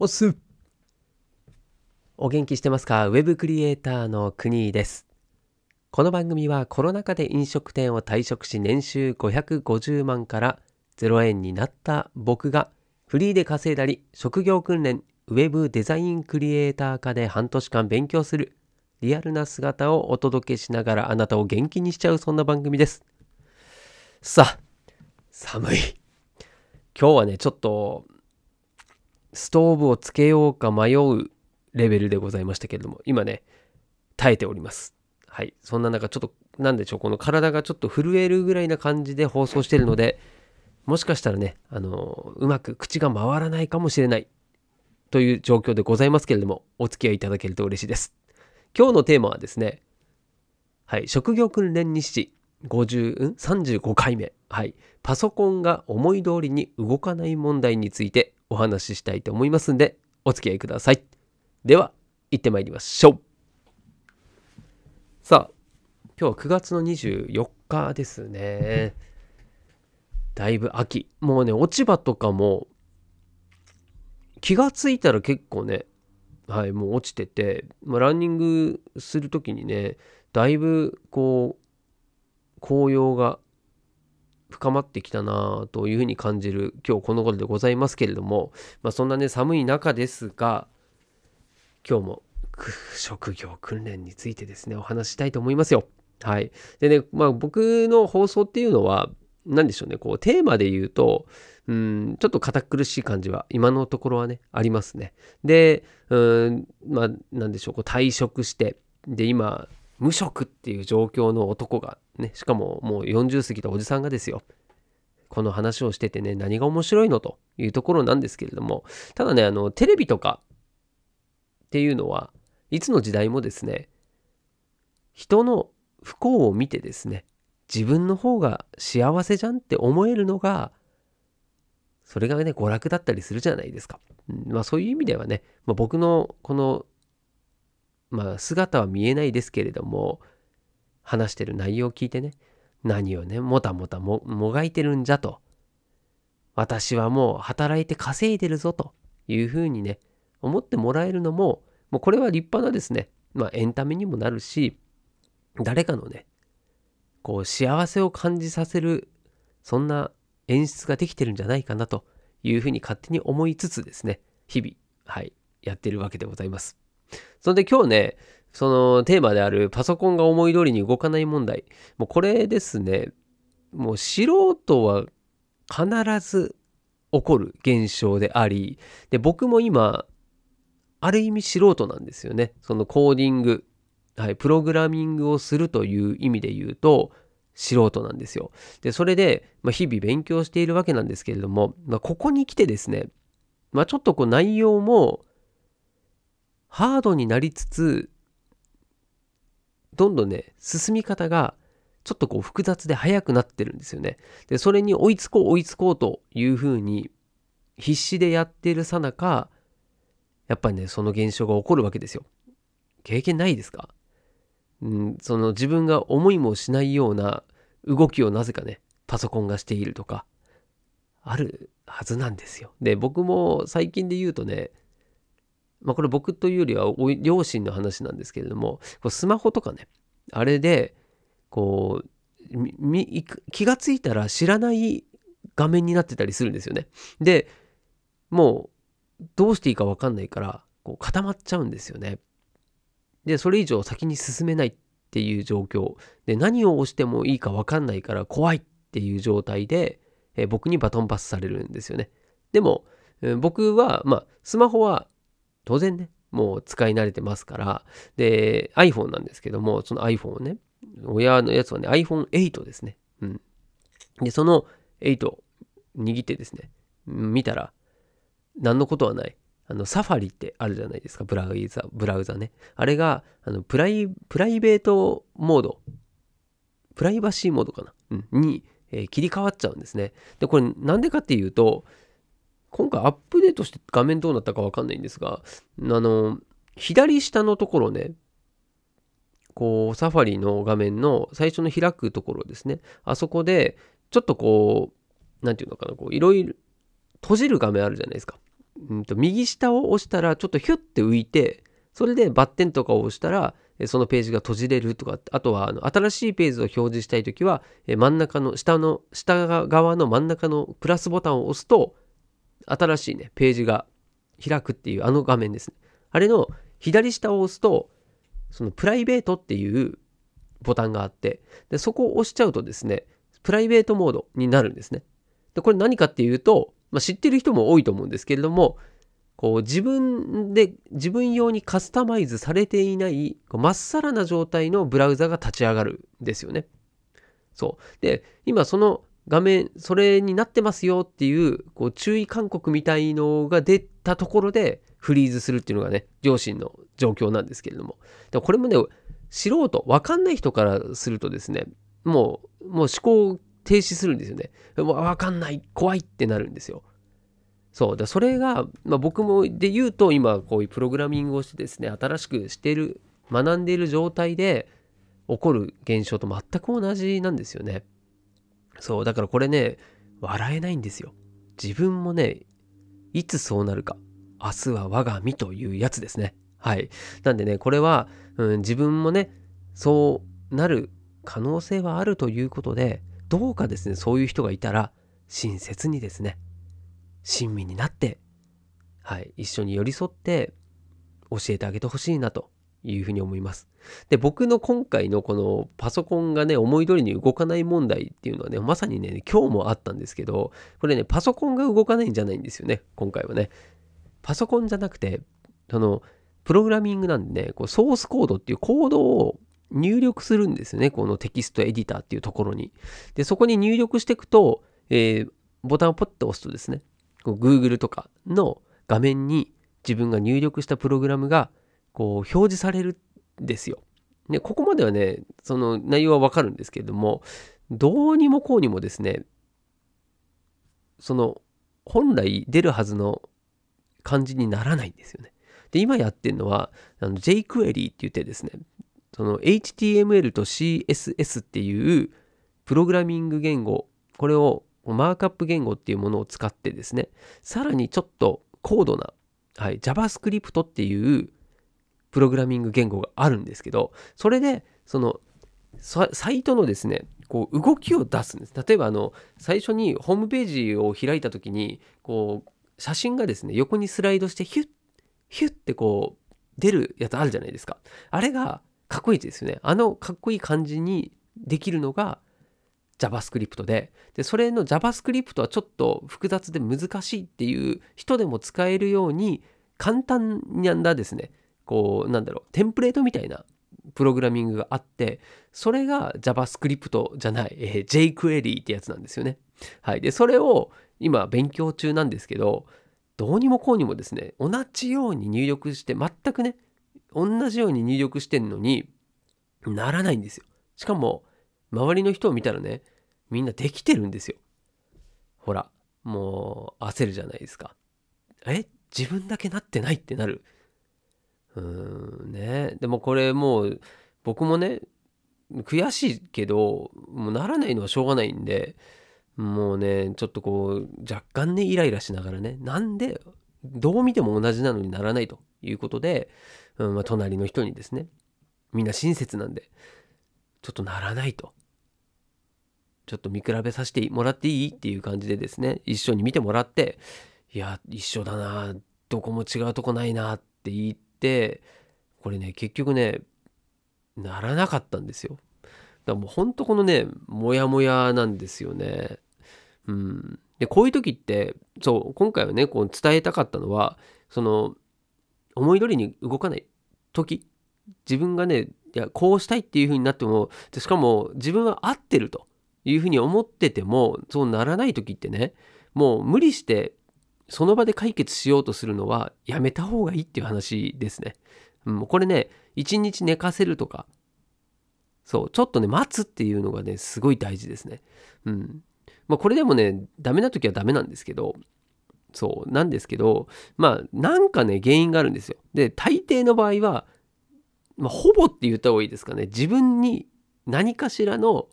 おっすお元気してますか？ウェブクリエイターの国です。この番組はコロナ禍で飲食店を退職し年収550万から0円になった僕がフリーで稼いだり職業訓練ウェブデザインクリエイター科で半年間勉強するリアルな姿をお届けしながらあなたを元気にしちゃうそんな番組です。さあ、寒い。今日はね、ちょっとストーブをつけようか迷うレベルでございましたけれども、今ね、耐えております。はい。そんな中、ちょっと、なんでしょう、この体がちょっと震えるぐらいな感じで放送してるので、もしかしたらね、あの、うまく口が回らないかもしれないという状況でございますけれども、お付き合いいただけると嬉しいです。今日のテーマはですね、はい、職業訓練日誌50、ん ?35 回目。はい。パソコンが思い通りに動かない問題についてお話ししたいと思いますんで、お付き合いください。では、行ってまいりましょう。さあ、今日は9月の24日ですね。だいぶ秋。もうね、落ち葉とかも、気がついたら結構ね、はい、もう落ちてて、まあ、ランニングする時にね、だいぶこう、紅葉が深まってきたなというふうに感じる今日この頃でございますけれども、まあ、そんなね寒い中ですが今日も職業訓練についてですねお話したいと思いますよ。はい。でね、まあ僕の放送っていうのは何でしょうねこうテーマで言うとうんちょっと堅苦しい感じは今のところはねありますね。でうんまあ何でしょうこう退職してで今無職っていう状況の男がね、しかももう40過ぎたおじさんがですよ、この話をしててね、何が面白いのというところなんですけれども、ただね、あの、テレビとかっていうのは、いつの時代もですね、人の不幸を見てですね、自分の方が幸せじゃんって思えるのが、それがね、娯楽だったりするじゃないですか。まあそういう意味ではね、まあ、僕のこのまあ姿は見えないですけれども話してる内容を聞いてね何をねもたもたももがいてるんじゃと私はもう働いて稼いでるぞというふうにね思ってもらえるのももうこれは立派なですねまあエンタメにもなるし誰かのねこう幸せを感じさせるそんな演出ができてるんじゃないかなというふうに勝手に思いつつですね日々はいやってるわけでございます。それで今日ね、そのテーマであるパソコンが思い通りに動かない問題。もうこれですね、もう素人は必ず起こる現象であり、で、僕も今、ある意味素人なんですよね。そのコーディング、はい、プログラミングをするという意味で言うと、素人なんですよ。で、それで、まあ、日々勉強しているわけなんですけれども、まあ、ここに来てですね、まあ、ちょっとこう内容も、ハードになりつつ、どんどんね、進み方がちょっとこう複雑で速くなってるんですよね。で、それに追いつこう追いつこうというふうに必死でやってるさなか、やっぱりね、その現象が起こるわけですよ。経験ないですか？うん、その自分が思いもしないような動きをなぜかね、パソコンがしているとか、あるはずなんですよ。で、僕も最近で言うとね、まあこれ僕というよりは両親の話なんですけれども、こうスマホとかね、あれで、こう、気がついたら知らない画面になってたりするんですよね。で、もうどうしていいかわかんないから、こう固まっちゃうんですよね。で、それ以上先に進めないっていう状況。で、何を押してもいいかわかんないから怖いっていう状態で、え僕にバトンパスされるんですよね。でも、僕は、まあ、スマホは当然ね、もう使い慣れてますから、で、iPhone なんですけども、その iPhone をね、親のやつはね、iPhone8 ですね。うん。で、その8を握ってですね、見たら、何のことはない。あの、サファリってあるじゃないですか、ブラウザ、ブラウザね。あれが、あの、プライ、プライベートモード、プライバシーモードかな、うん、に、えー、切り替わっちゃうんですね。で、これなんでかっていうと、今回アップデートして画面どうなったかわかんないんですが、あの、左下のところね、こう、サファリの画面の最初の開くところですね。あそこで、ちょっとこう、なんていうのかな、こう、いろいろ閉じる画面あるじゃないですか。うんと右下を押したらちょっとヒュッて浮いてそれでバッテンとかを押したらそのページが閉じれるとかあとはあの新しいページを表示したいときは真ん中の下の下側の真ん中のプラスボタンを押すと新しいねページが開くっていうあの画面ですねあれの左下を押すとそのプライベートっていうボタンがあってでそこを押しちゃうとですねプライベートモードになるんですねでこれ何かっていうと、まあ、知ってる人も多いと思うんですけれどもこう自分で自分用にカスタマイズされていないまっさらな状態のブラウザが立ち上がるんですよね。そう。で、今その画面、それになってますよっていう、こう注意勧告みたいのが出たところでフリーズするっていうのがね、両親の状況なんですけれども。でこれもね、素人、わかんない人からするとですね、もう、もう思考停止するんですよね。わかんない、怖いってなるんですよ。そうだそれが、まあ、僕もで言うと今こういうプログラミングをしてですね新しくしてる学んでいる状態で起こる現象と全く同じなんですよねそうだからこれね笑えないんですよ。自分もねいつそうなるか。明日は我が身というやつですね。はい。なんでねこれは、うん、自分もねそうなる可能性はあるということでどうかですねそういう人がいたら親切にですね親身になって、はい、一緒に寄り添って教えてあげてほしいなというふうに思います。で、僕の今回のこのパソコンがね、思い通りに動かない問題っていうのはね、まさにね、今日もあったんですけど、これね、パソコンが動かないんじゃないんですよね、今回はね。パソコンじゃなくて、その、プログラミングなんでね、こうソースコードっていうコードを入力するんですよね、このテキストエディターっていうところに。で、そこに入力していくと、えー、ボタンをポッと押すとですね、Google とかの画面に自分が入力したプログラムがこう表示されるですよ。で、ここまではね、その内容はわかるんですけれども、どうにもこうにもですね、その本来出るはずの感じにならないんですよね。で、今やってるのは、の jQuery って言ってですね、その HTML と CSS っていうプログラミング言語、これをマークアップ言語っていうものを使ってですね、さらにちょっと高度な、はい、JavaScript っていうプログラミング言語があるんですけど、それで、その、サイトのですね、こう動きを出すんです。例えば、あの、最初にホームページを開いた時に、こう、写真がですね、横にスライドして、ヒュッ、ヒュッってこう、出るやつあるじゃないですか。あれがかっこいいですよね。あのかっこいい感じにできるのが、JavaScript ででそれの JavaScript はちょっと複雑で難しいっていう人でも使えるように簡単なんだですねこうなんだろうテンプレートみたいなプログラミングがあってそれが JavaScript じゃない、えー、jQuery ってやつなんですよね。はい、でそれを今勉強中なんですけどどうにもこうにもですね同じように入力して全くね同じように入力してんのにならないんですよ。しかも周りの人を見たらね、みんなできてるんですよ。ほら、もう焦るじゃないですか。え？自分だけなってないってなる。うんね。でもこれもう僕もね、悔しいけど、もうならないのはしょうがないんで、もうね、ちょっとこう、若干ね、イライラしながらね、なんで、どう見ても同じなのにならないということで、うんまあ、隣の人にですね、みんな親切なんで、ちょっとならないと。ちょっと見比べさせてもらっていいっていう感じでですね、一緒に見てもらって、いや、一緒だな、どこも違うとこないなって言って、これね、結局ね、ならなかったんですよ。だからもうほんとこのね、モヤモヤなんですよね。うん。で、こういう時って、そう、今回はね、こう伝えたかったのは、その、思い通りに動かない時、自分がね、いや、こうしたいっていう風になっても、しかも自分は合ってると。いうふうに思っててもそうならない時ってねもう無理してその場で解決しようとするのはやめた方がいいっていう話ですね。うん、これね一日寝かせるとかそうちょっとね待つっていうのがねすごい大事ですね。うんまあ、これでもねダメな時はダメなんですけどそうなんですけどまあなんかね原因があるんですよ。で大抵の場合は、まあ、ほぼって言った方がいいですかね自分に何かしらの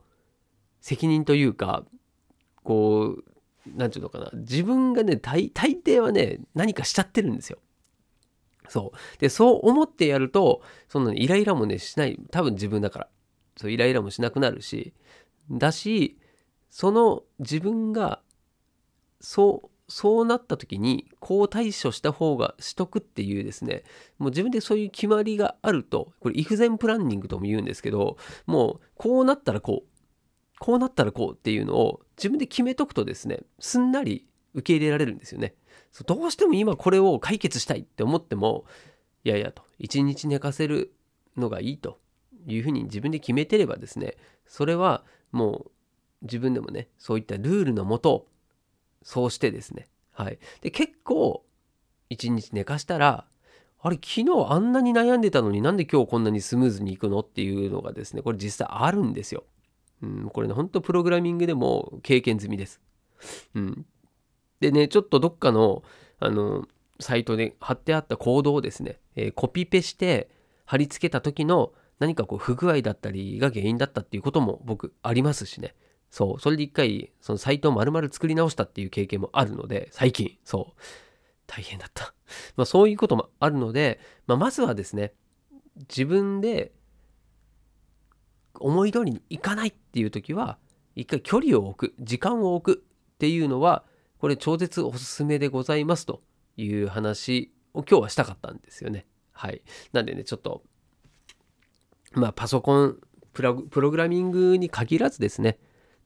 責任というかこう何て言うのかな。自分がね大抵はね何かしちゃってるんですよ。そう。でそう思ってやるとそんなイライラもねしない。多分自分だから。そうイライラもしなくなるし。だしその自分がそうそうなった時にこう対処した方がしとくっていうですね。もう自分でそういう決まりがあるとこれイフゼンプランニングとも言うんですけどもうこうなったらこうこうなったらこうっていうのを自分で決めとくとですねすんなり受け入れられるんですよねどうしても今これを解決したいって思ってもいやいやと一日寝かせるのがいいというふうに自分で決めてればですねそれはもう自分でもねそういったルールのもとそうしてですね。はい。で、結構、一日寝かしたら、あれ、昨日あんなに悩んでたのになんで今日こんなにスムーズにいくのっていうのがですね、これ実際あるんですよ。うん、これね、ほんとプログラミングでも経験済みです。うん。でね、ちょっとどっかの、あの、サイトで貼ってあったコードをですね、えー、コピペして貼り付けた時の何かこう不具合だったりが原因だったっていうことも僕ありますしね。そう、それで一回、そのサイトを丸々作り直したっていう経験もあるので、最近、そう、大変だった。まあそういうこともあるので、まあ、まずはですね、自分で思い通りにいかないっていう時は、一回距離を置く、時間を置くっていうのは、これ超絶おすすめでございますという話を今日はしたかったんですよね。はい。なんでね、ちょっと、まあパソコンプログラミングに限らずですね、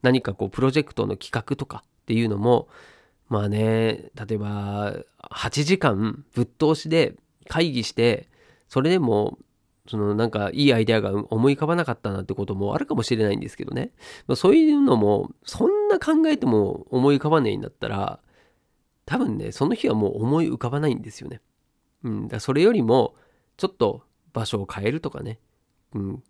何かこうプロジェクトの企画とかっていうのもまあね例えば8時間ぶっ通しで会議してそれでもそのなんかいいアイデアが思い浮かばなかったなんてこともあるかもしれないんですけどね。そういうのもそんな考えても思い浮かばないんだったら多分ねその日はもう思い浮かばないんですよね。うん、だそれよりもちょっと場所を変えるとかね、うん、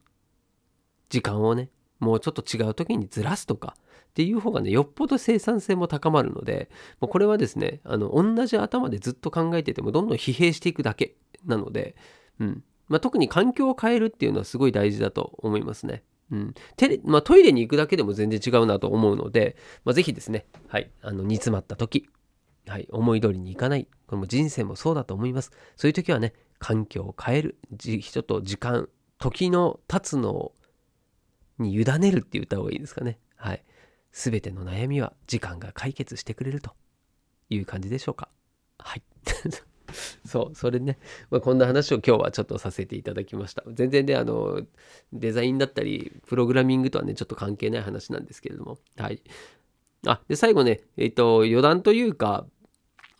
時間をねもうちょっと違う時にずらすとか。っていう方がねよっぽど生産性も高まるのでもうこれはですねあの同じ頭でずっと考えててもどんどん疲弊していくだけなので、うん。まあ、特に環境を変えるっていうのはすごい大事だと思いますね。うん、テレまあ、トイレに行くだけでも全然違うなと思うので、まあ、ぜひですね、はい、あの煮詰まった時、はい、思い通りにいかない、これも人生もそうだと思います。そういう時はね、環境を変える、人と時間、時の経つのに委ねるって言った方がいいですかね。はい。すべての悩みは時間が解決してくれるという感じでしょうか。はい。そう、それね、まあ、こんな話を今日はちょっとさせていただきました。全然ね、あの、デザインだったり、プログラミングとはね、ちょっと関係ない話なんですけれども。はい。あ、で、最後ね、えっ、ー、と、余談というか、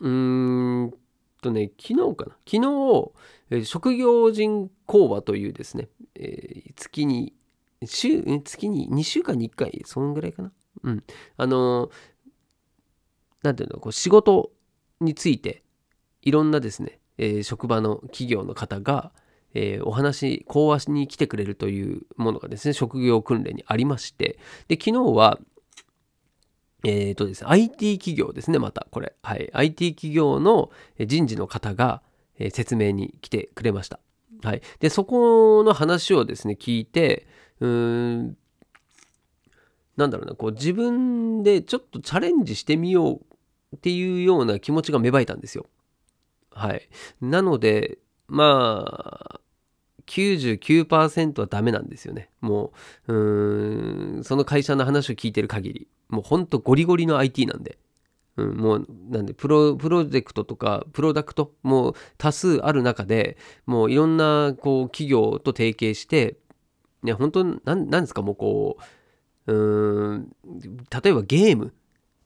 うーんとね、昨日かな。昨日、えー、職業人講話というですね、えー、月に週、月に2週間に1回、そんぐらいかな。うん。あの、なんていうの、こう仕事について、いろんなですね、えー、職場の企業の方が、えー、お話、講話に来てくれるというものがですね、職業訓練にありまして、で、昨日は、えっ、ー、とですね、IT 企業ですね、また、これ。はい。IT 企業の人事の方が、え説明に来てくれました。はい。で、そこの話をですね、聞いて、うーん、なんだろうな、こう自分でちょっとチャレンジしてみようっていうような気持ちが芽生えたんですよ。はい。なので、まあ、99%はダメなんですよね。もう、うん、その会社の話を聞いてる限り、もうほんとゴリゴリの IT なんで。うん、もうなんでプロプロジェクトとかプロダクトもう多数ある中でもういろんなこう企業と提携してね、本当なんなんですかもうこう、うん、例えばゲーム、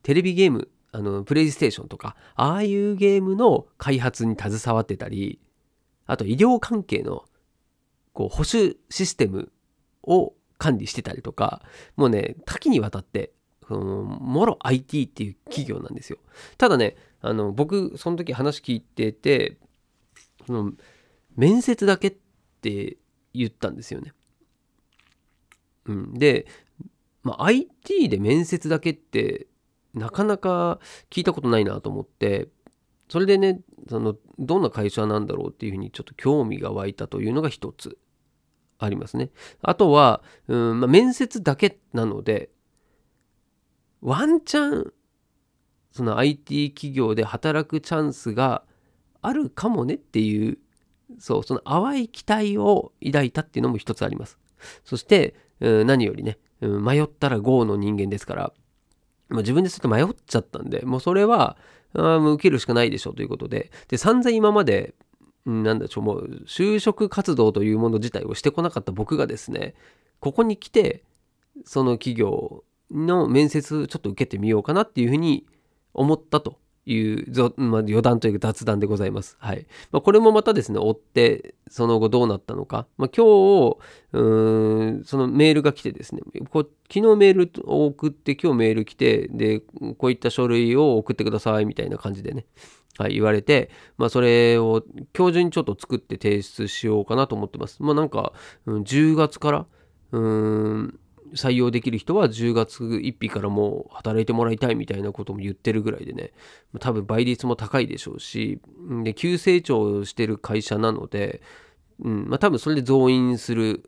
テレビゲーム、あの、プレイステーションとか、ああいうゲームの開発に携わってたり、あと医療関係の、こう、保守システムを管理してたりとか、もうね、多岐にわたって、そのもろ IT っていう企業なんですよ。ただね、あの、僕、その時話聞いてて、その、面接だけって言ったんですよね。うん、で、まあ、IT で面接だけってなかなか聞いたことないなと思ってそれでねそのどんな会社なんだろうっていうふうにちょっと興味が湧いたというのが一つありますね。あとは、うんまあ、面接だけなのでワンチャンその IT 企業で働くチャンスがあるかもねっていうそうその淡い期待を抱いたっていうのも一つありますそして、何よりね、迷ったら GO の人間ですからまあ、自分でちょっと迷っちゃったんで、もうそれは、あ受けるしかないでしょうということで、で、散々今まで、なんだちょ、もう、就職活動というもの自体をしてこなかった僕がですね、ここに来て、その企業の面接ちょっと受けてみようかなっていうふうに思ったと。いう、まあ、余談というか雑談でございます。はい。まあ、これもまたですね、追って、その後どうなったのか。まあ、今日、うん、そのメールが来てですね、こ昨日メールを送って、今日メール来て、で、こういった書類を送ってくださいみたいな感じでね、はい、言われて、まあ、それを今日中にちょっと作って提出しようかなと思ってます。まあ、なんか、うん、10月から、うん、採用できる人は10月1日からもう働いてもらいたいみたいなことも言ってるぐらいでね、多分倍率も高いでしょうし、で、急成長してる会社なので、うん、まあ多分それで増員する、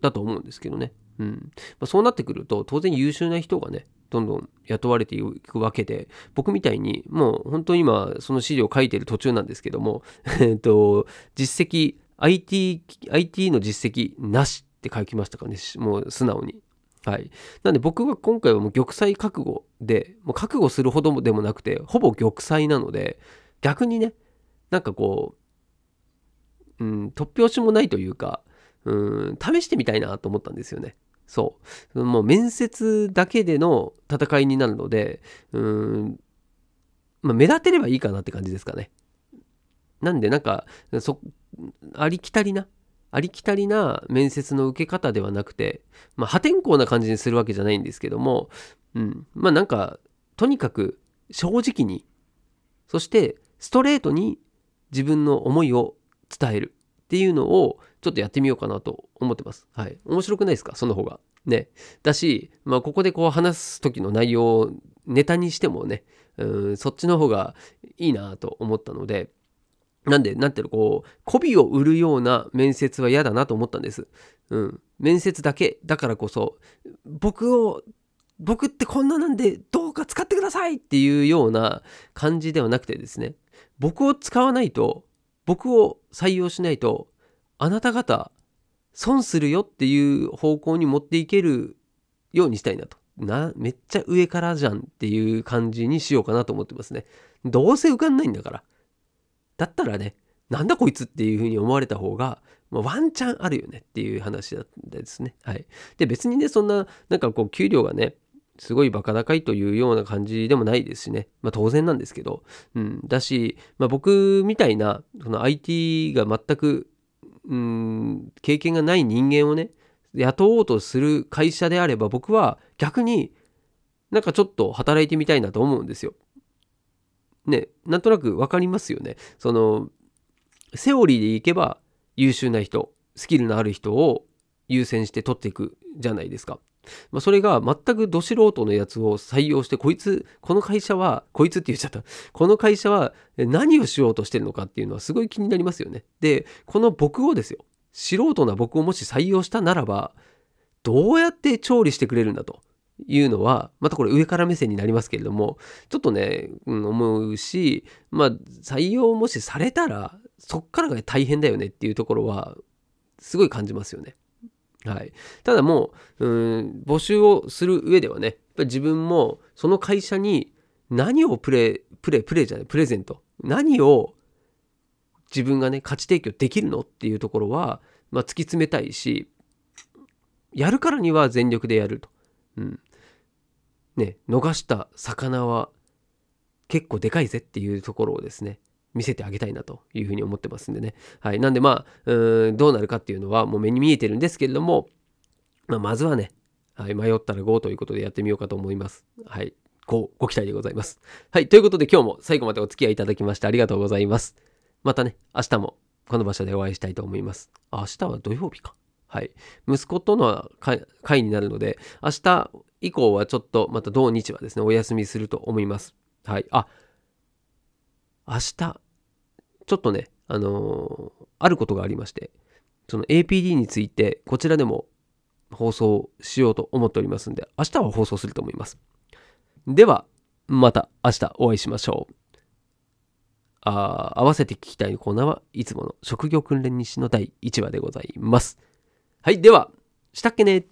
だと思うんですけどね。うん。まあ、そうなってくると、当然優秀な人がね、どんどん雇われていくわけで、僕みたいに、もう本当に今、その資料を書いてる途中なんですけども、と、実績、IT、IT の実績なしって書きましたかね、もう素直に。はい。なんで僕は今回はもう玉砕覚悟で、もう覚悟するほどでもなくて、ほぼ玉砕なので、逆にね、なんかこう、うん、突拍子もないというか、うん、試してみたいなと思ったんですよね。そう。もう面接だけでの戦いになるので、うん、まあ、目立てればいいかなって感じですかね。なんで、なんか、そ、ありきたりな、ありきたりな面接の受け方ではなくて、まあ、破天荒な感じにするわけじゃないんですけども、うん、まあなんか、とにかく正直に、そしてストレートに自分の思いを伝えるっていうのをちょっとやってみようかなと思ってます。はい。面白くないですか？その方が。ね。だし、まあここでこう話す時の内容をネタにしてもね、うん、そっちの方がいいなと思ったので、なんで、なんていうの、こう、媚びを売るような面接は嫌だなと思ったんです。うん。面接だけ、だからこそ、僕を、僕ってこんななんでどうか使ってくださいっていうような感じではなくてですね、僕を使わないと、僕を採用しないと、あなた方、損するよっていう方向に持っていけるようにしたいなと。な、めっちゃ上からじゃんっていう感じにしようかなと思ってますね。どうせ受かんないんだから。だったらね、なんだこいつっていうふうに思われた方が、まあ、ワンチャンあるよねっていう話だったんですね。はい。で、別にね、そんな、なんかこう、給料がね、すごいバカ高いというような感じでもないですしね。まあ当然なんですけど。うん。だし、まあ僕みたいな、その IT が全く、うん、経験がない人間をね、雇おうとする会社であれば僕は逆になんかちょっと働いてみたいなと思うんですよ。ね、なんとなく分かりますよね。その、セオリーでいけば優秀な人、スキルのある人を優先して取っていくじゃないですか。まあ、それが全くど素人のやつを採用して、こいつ、この会社は、こいつって言っちゃった。この会社は何をしようとしてるのかっていうのはすごい気になりますよね。で、この僕をですよ。素人な僕をもし採用したならば、どうやって調理してくれるんだと。いうのは、またこれ上から目線になりますけれども、ちょっとね、うん、思うし、まあ、採用もしされたら、そっからが大変だよねっていうところは、すごい感じますよね。はい。ただもう、うん、募集をする上ではね、やっぱ自分もその会社に何をプレイ、プレイ、プレイじゃない、プレゼント。何を自分がね、価値提供できるのっていうところは、まあ、突き詰めたいし、やるからには全力でやると。うん。ね、逃した魚は結構でかいぜっていうところをですね、見せてあげたいなというふうに思ってますんでね。はい。なんでまあ、うんどうなるかっていうのはもう目に見えてるんですけれども、まあ、まずはね、はい、迷ったら GO ということでやってみようかと思います。はい。ご、ご期待でございます。はい。ということで今日も最後までお付き合いいただきましてありがとうございます。またね、明日もこの場所でお会いしたいと思います。明日は土曜日か。はい。息子との会になるので、明日以降はちょっとまた土日はですね、お休みすると思います。はい。あ、明日、ちょっとね、あのー、あることがありまして、その APD についてこちらでも放送しようと思っておりますんで、明日は放送すると思います。では、また明日お会いしましょう。あ合わせて聞きたいコーナーはいつもの職業訓練日誌の第1話でございます。はい、では、したっけね